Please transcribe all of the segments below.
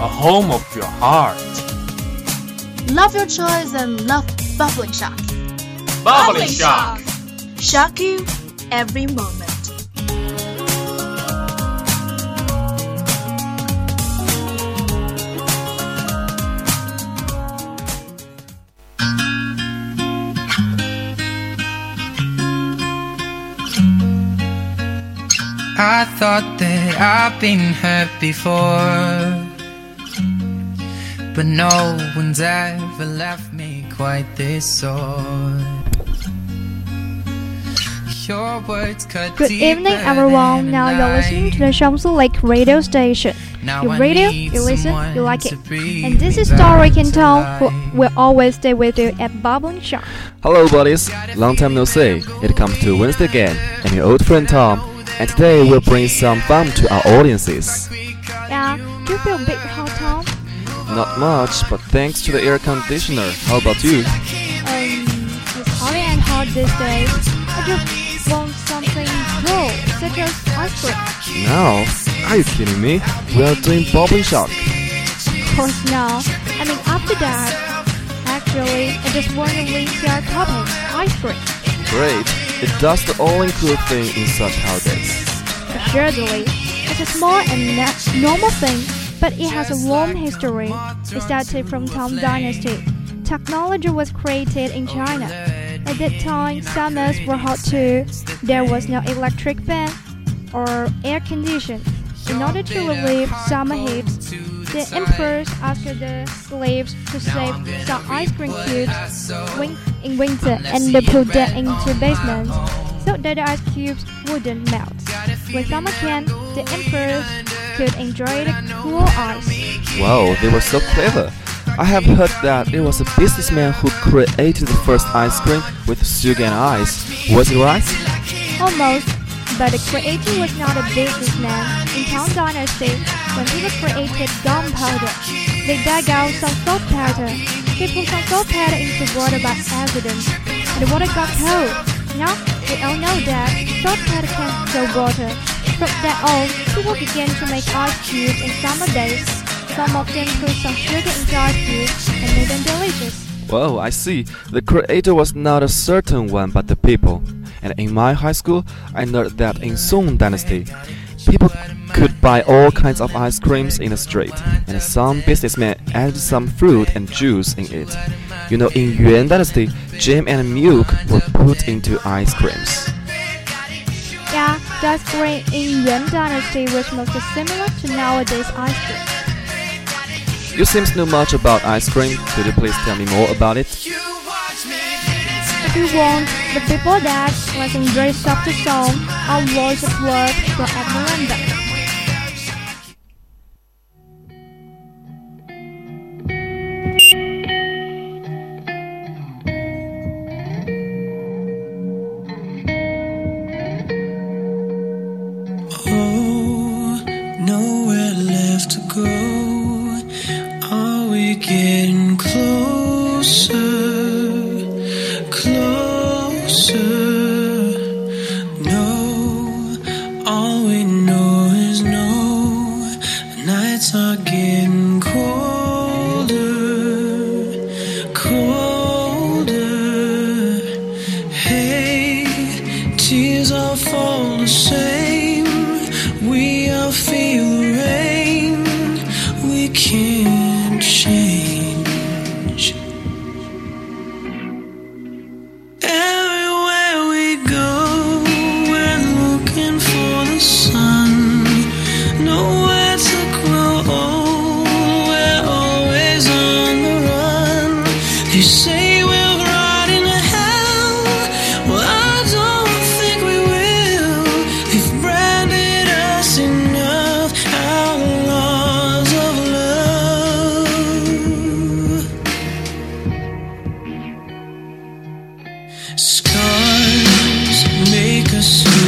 A home of your heart. Love your choice and love bubbling shock. Bubbling shock. Shock you every moment. I thought that I've been hurt before. But no one's ever left me quite this sore. Your words cut Good evening, everyone. Now you're listening to the Shamsu Lake radio station. You radio, you listen, you like it. And this is Story King Tong, who will always stay with you at Bubbling Shock. Hello, buddies. Long time no see. It comes to Wednesday again. I'm your old friend Tom, and today we'll bring some fun to our audiences. Yeah, do you feel a bit hot, Tom? Not much, but thanks to the air conditioner. How about you? Um, it's hardly and hot these days. I just want something cool, such as ice cream. Now, are you kidding me? We are doing bubbling shock. Of course, not. I mean, after that, actually, I just want to leave your topic, ice cream. Great. It does the all-include thing in such holidays. Assuredly, it's a small and normal thing, but it has a long history. It started from Tang Dynasty. Technology was created in China. At that time, summers were hot too. There was no electric fan or air condition. In order to relieve summer heat, the emperors asked the slaves to save some ice cream cubes in winter and they put them into basements so that the ice cubes wouldn't melt. When summer came, the emperors could enjoy the cool ice. Wow, they were so clever. I have heard that it was a businessman who created the first ice cream with sugar and ice. Was it right? Almost, but the creator was not a businessman. In Tang Dynasty, when people created gunpowder, they dug out some salt powder. They put some salt powder into water by accident, and the water got cold. Now, we all know that salt powder can kill water. From that on, people began to make ice cubes in summer days. Some of them put some sugar into ice cubes and made them delicious. Whoa, I see. The creator was not a certain one, but the people. And in my high school, I learned that in Song Dynasty, people could buy all kinds of ice creams in the street, and some businessmen added some fruit and juice in it. You know, in Yuan Dynasty, jam and milk were put into ice creams. That's great in Yuan Dynasty, which most similar to nowadays ice cream. You seem to know much about ice cream. Could you please tell me more about it? If you want, the people that let's enjoy softer song, our voice of love from Miranda. Scars make us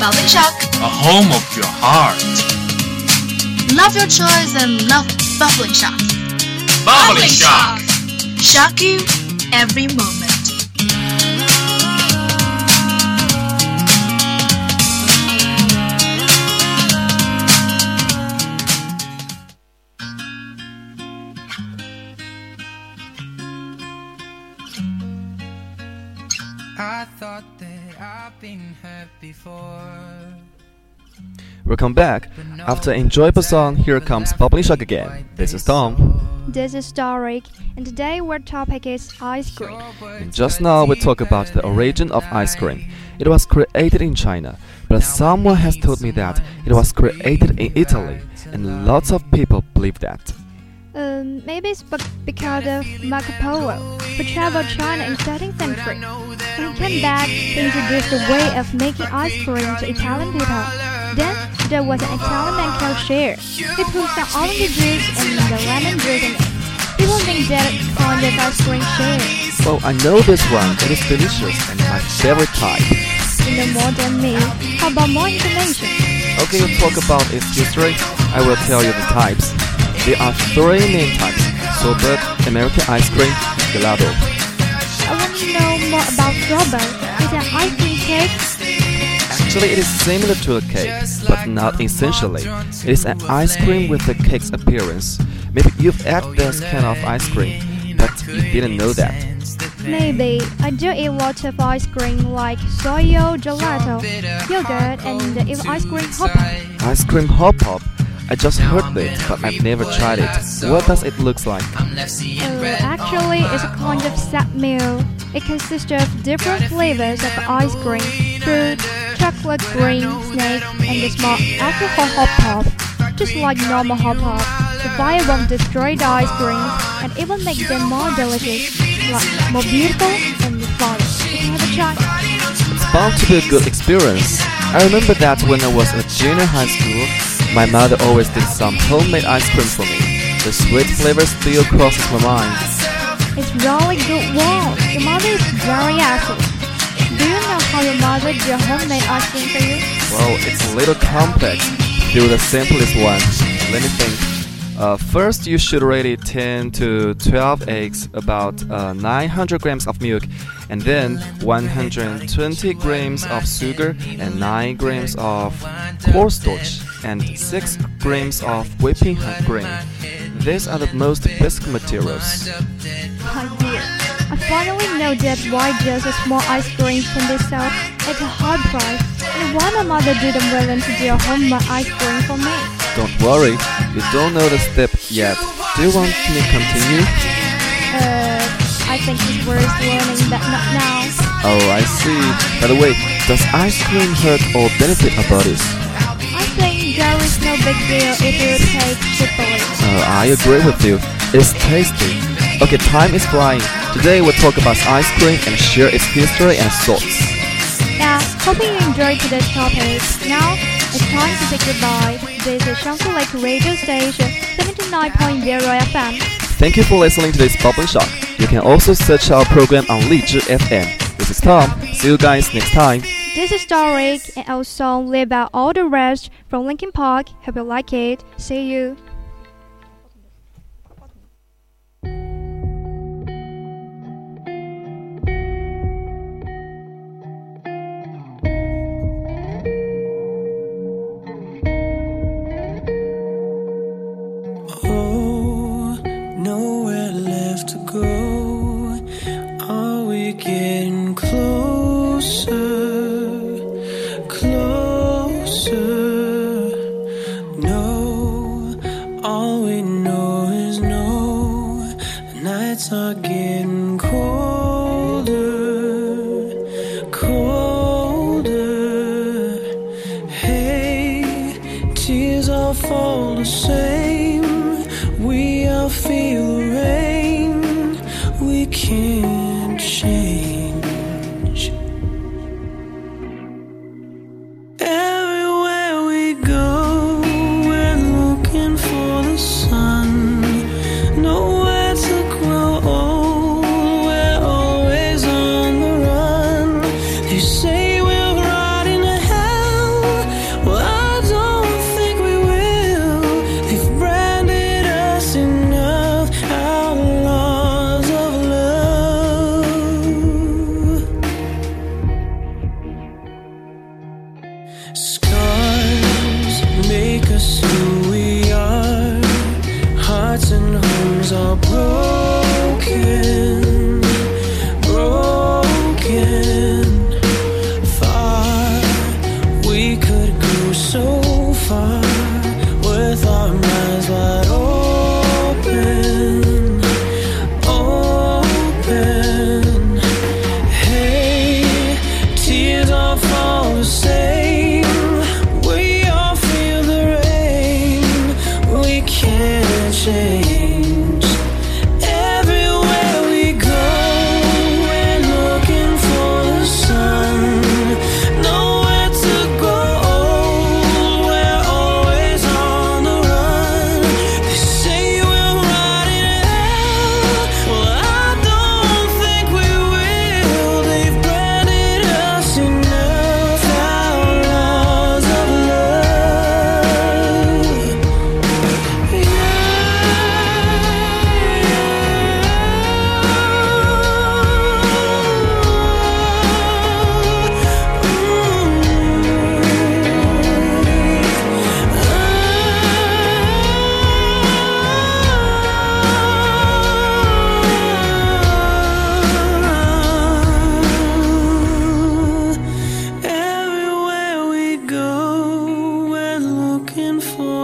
Bubbling shock. A home of your heart. Love your choice and love bubbling shock. Bubbling shock. Shock you every moment. I thought that I've been hurt before. Welcome back. After an enjoyable song, here comes Bubbling Shock again. This is Tom. This is Doric, and today our topic is ice cream. And just now we talk about the origin of ice cream. It was created in China, but someone has told me that it was created in Italy, and lots of people believe that. Um, maybe it's because of Marco Polo, who traveled China in 13th century. When he came back, he introduced the way of making ice cream to Italian people. Then there was an Italian man called Cher. He put some orange juice and the lemon juice in it. People think that kind of ice cream Cher. Well, I know this one. It is delicious and my favorite type. You know more than me. How about more information? Okay, we'll talk about its history. I will tell you the types. There are three main types: sorbet, American ice cream, gelato. I want to know more about strawberry. Is an ice cream cake? Actually, it is similar to a cake, but not essentially. It is an ice cream with a cake's appearance. Maybe you've had this kind of ice cream, but you didn't know that. Maybe. I do eat lots of ice cream like soyo, gelato, yogurt, and even ice cream hop. Ice cream hop pop. I just heard it, but I've never tried it. What does it look like? Uh, actually, it's a kind of set meal. It consists of different flavors of ice cream, fruit, chocolate cream, snake, and a small alcohol hot pot. Just like normal hot pot, the fire won't destroy the ice cream and even make them more delicious, like more beautiful and fun. You have a try. It's bound to be a good experience. I remember that when I was at junior high school, my mother always did some homemade ice cream for me. The sweet flavor still crosses my mind. It's really good one. Your mother is very awesome. Do you know how your mother did homemade ice cream for you? Well, it's a little complex. Do the simplest one. Let me think. Uh, first, you should ready 10 to 12 eggs, about uh, 900 grams of milk, and then 120 grams of sugar and 9 grams of cornstarch and 6 grams of whipping cream. These are the most basic materials. My dear, I finally know that why just a small ice cream can be sold at a high price, and why my mother didn't willing to do a homemade ice cream for me. Don't worry, you don't know the step yet. Do you want me to continue? Uh, I think it's worth learning, but not now. Oh, I see. By the way, does ice cream hurt or benefit our bodies? There is no big deal if you take cheaply. Uh, I agree with you. It's tasty. Okay, time is flying. Today we'll talk about ice cream and share its history and thoughts. Yeah, hoping you enjoyed today's topic. Now, it's time to say goodbye. This is Shanghai Lake Radio Station 79.0 FM. Thank you for listening to this Bubbling Shock. You can also search our program on Lizhi FM. This is Tom. See you guys next time. This is Doric, and our song Leave Out All the Rest from Linkin Park. Hope you like it. See you. fall the same. We all feel the rain, we can't change.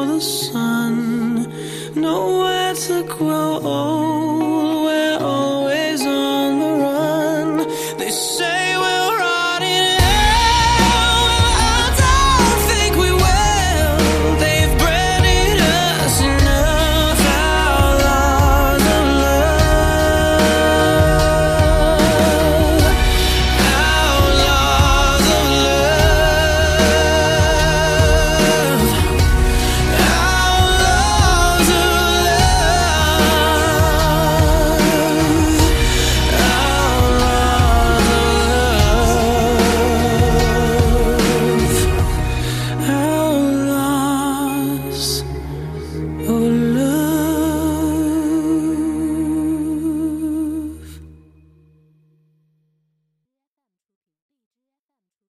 the sun, nowhere to grow old.